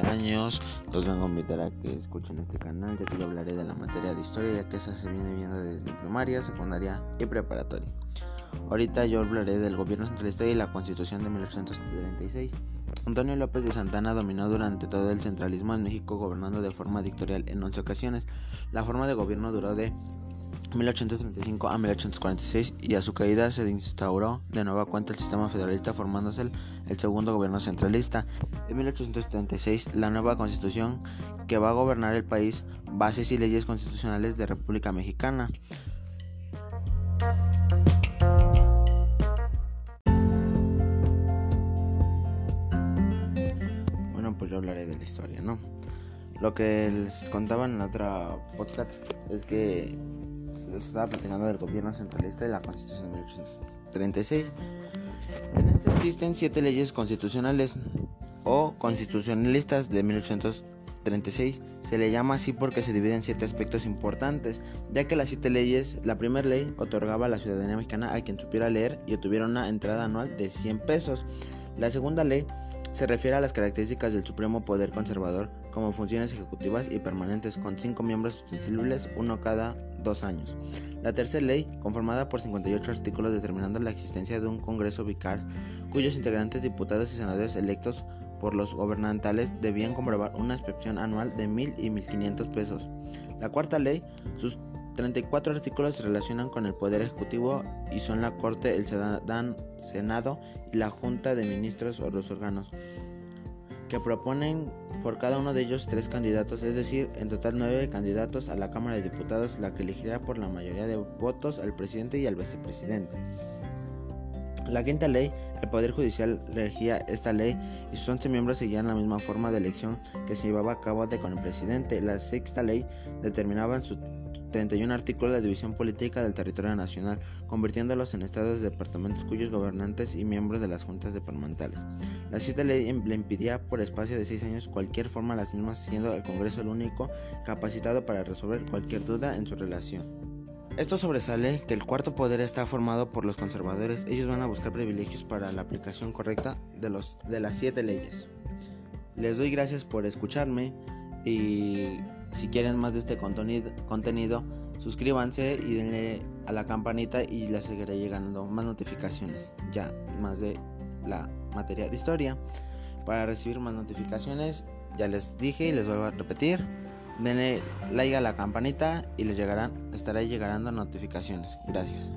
años, los vengo a invitar a que escuchen este canal, ya que yo hablaré de la materia de historia, ya que esa se viene viendo desde primaria, secundaria y preparatoria. Ahorita yo hablaré del gobierno centralista y la constitución de 1836. Antonio López de Santana dominó durante todo el centralismo en México, gobernando de forma dictatorial en 11 ocasiones. La forma de gobierno duró de 1835 a 1846 y a su caída se instauró de nueva cuenta el sistema federalista formándose el, el, segundo gobierno centralista. En 1876 la nueva constitución que va a gobernar el país, bases y leyes constitucionales de República Mexicana. Bueno, pues yo hablaré de la historia, ¿no? Lo que les contaba en la otra podcast es que estaba platicando del gobierno centralista y la constitución de 1836. En este existen siete leyes constitucionales o constitucionalistas de 1836. Se le llama así porque se dividen en siete aspectos importantes, ya que las siete leyes, la primera ley otorgaba la ciudadanía mexicana a quien supiera leer y tuviera una entrada anual de 100 pesos. La segunda ley se refiere a las características del Supremo Poder Conservador como funciones ejecutivas y permanentes con cinco miembros sustituibles, uno cada dos años. La tercera ley, conformada por 58 artículos determinando la existencia de un Congreso vicar, cuyos integrantes, diputados y senadores electos por los gobernantales debían comprobar una inscripción anual de mil y 1.500 pesos. La cuarta ley, sus 34 artículos se relacionan con el Poder Ejecutivo y son la Corte, el Senado y la Junta de Ministros o los órganos que proponen por cada uno de ellos tres candidatos, es decir, en total nueve candidatos a la Cámara de Diputados, la que elegirá por la mayoría de votos al presidente y al vicepresidente. La quinta ley, el Poder Judicial elegía esta ley y sus 11 miembros seguían la misma forma de elección que se llevaba a cabo con el presidente. La sexta ley determinaba su 31 artículos la división política del territorio nacional, convirtiéndolos en estados de departamentos cuyos gobernantes y miembros de las juntas departamentales. La cita ley le impedía por espacio de seis años cualquier forma las mismas, siendo el Congreso el único capacitado para resolver cualquier duda en su relación. Esto sobresale que el cuarto poder está formado por los conservadores. Ellos van a buscar privilegios para la aplicación correcta de, los, de las siete leyes. Les doy gracias por escucharme y si quieren más de este contenido, suscríbanse y denle a la campanita y les seguiré llegando más notificaciones ya más de la materia de historia. Para recibir más notificaciones, ya les dije y les vuelvo a repetir, denle like a la campanita y les llegarán, estará llegando notificaciones. Gracias.